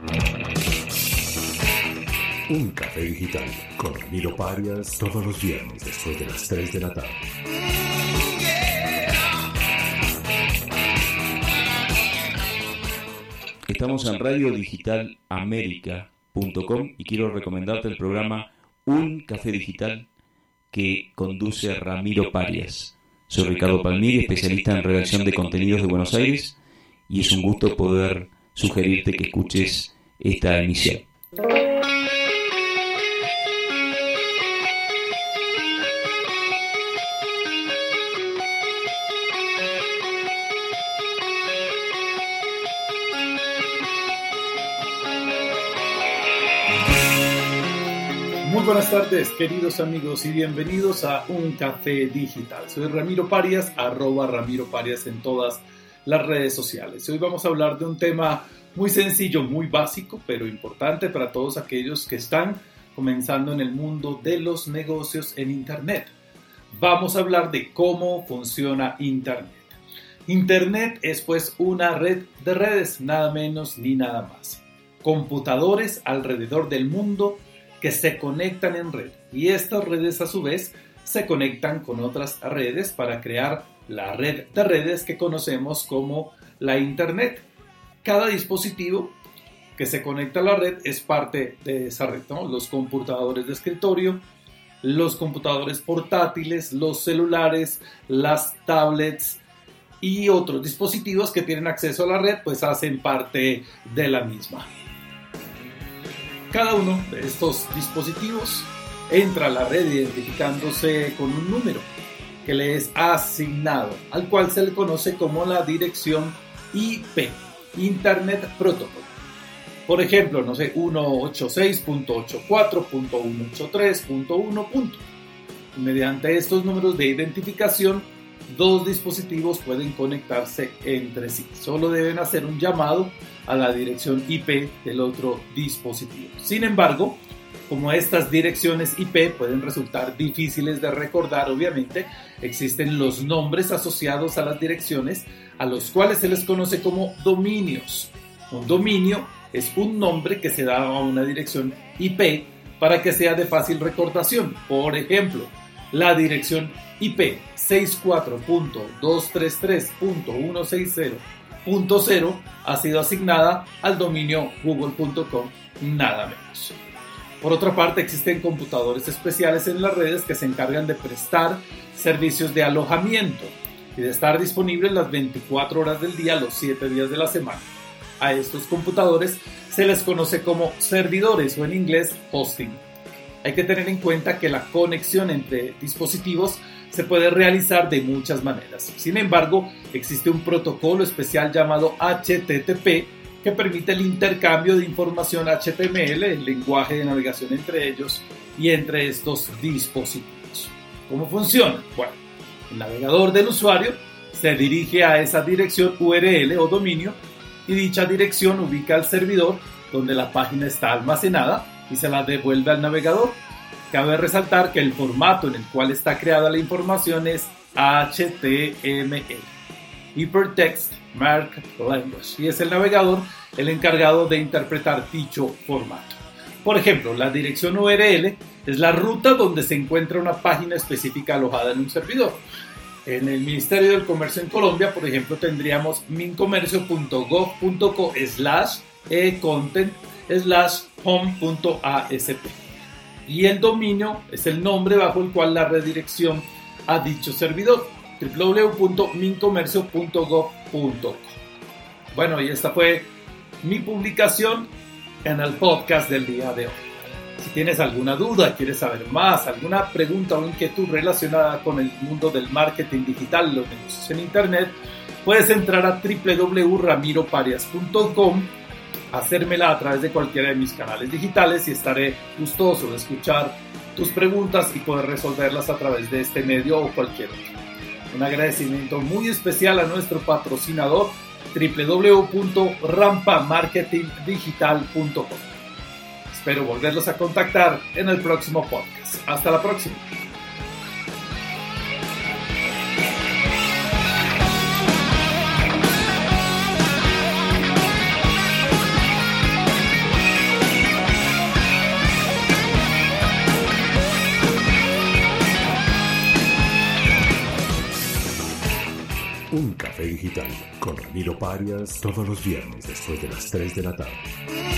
Un café digital con Ramiro Parias todos los viernes después de las 3 de la tarde. Estamos en radiodigitalamerica.com y quiero recomendarte el programa Un Café Digital que conduce Ramiro Parias. Soy Ricardo Palmiri, especialista en redacción de contenidos de Buenos Aires y es un gusto poder sugerirte que escuches esta emisión. Muy buenas tardes, queridos amigos, y bienvenidos a Un Café Digital. Soy Ramiro Parias, arroba Ramiro Parias en todas las redes sociales. Hoy vamos a hablar de un tema muy sencillo, muy básico, pero importante para todos aquellos que están comenzando en el mundo de los negocios en Internet. Vamos a hablar de cómo funciona Internet. Internet es pues una red de redes, nada menos ni nada más. Computadores alrededor del mundo que se conectan en red y estas redes a su vez se conectan con otras redes para crear la red de redes que conocemos como la Internet. Cada dispositivo que se conecta a la red es parte de esa red, los computadores de escritorio, los computadores portátiles, los celulares, las tablets y otros dispositivos que tienen acceso a la red pues hacen parte de la misma. Cada uno de estos dispositivos entra a la red identificándose con un número que le es asignado, al cual se le conoce como la dirección IP, Internet Protocol. Por ejemplo, no sé, 186.84.183.1. Mediante estos números de identificación, dos dispositivos pueden conectarse entre sí. Solo deben hacer un llamado a la dirección IP del otro dispositivo. Sin embargo, como estas direcciones IP pueden resultar difíciles de recordar, obviamente, existen los nombres asociados a las direcciones a los cuales se les conoce como dominios. Un dominio es un nombre que se da a una dirección IP para que sea de fácil recordación. Por ejemplo, la dirección IP 64.233.160.0 ha sido asignada al dominio google.com, nada menos. Por otra parte, existen computadores especiales en las redes que se encargan de prestar servicios de alojamiento y de estar disponibles las 24 horas del día, los 7 días de la semana. A estos computadores se les conoce como servidores o en inglés hosting. Hay que tener en cuenta que la conexión entre dispositivos se puede realizar de muchas maneras. Sin embargo, existe un protocolo especial llamado HTTP que permite el intercambio de información HTML, el lenguaje de navegación entre ellos y entre estos dispositivos. ¿Cómo funciona? Bueno, el navegador del usuario se dirige a esa dirección URL o dominio y dicha dirección ubica al servidor donde la página está almacenada y se la devuelve al navegador. Cabe resaltar que el formato en el cual está creada la información es HTML, Hypertext Markup Language, y es el navegador el encargado de interpretar dicho formato. Por ejemplo, la dirección URL es la ruta donde se encuentra una página específica alojada en un servidor. En el Ministerio del Comercio en Colombia, por ejemplo, tendríamos mincomercio.gov.co slash e-content slash home.asp. Y el dominio es el nombre bajo el cual la redirección a dicho servidor www.mincomercio.gov.co. Bueno, y esta fue mi publicación en el podcast del día de hoy. Si tienes alguna duda, quieres saber más, alguna pregunta o inquietud relacionada con el mundo del marketing digital, los negocios en Internet, puedes entrar a www.ramiroparias.com, hacérmela a través de cualquiera de mis canales digitales y estaré gustoso de escuchar tus preguntas y poder resolverlas a través de este medio o cualquier otro. Un agradecimiento muy especial a nuestro patrocinador www.rampamarketingdigital.com. Espero volverlos a contactar en el próximo podcast. Hasta la próxima. Un café digital con Ramiro Parias todos los viernes después de las 3 de la tarde.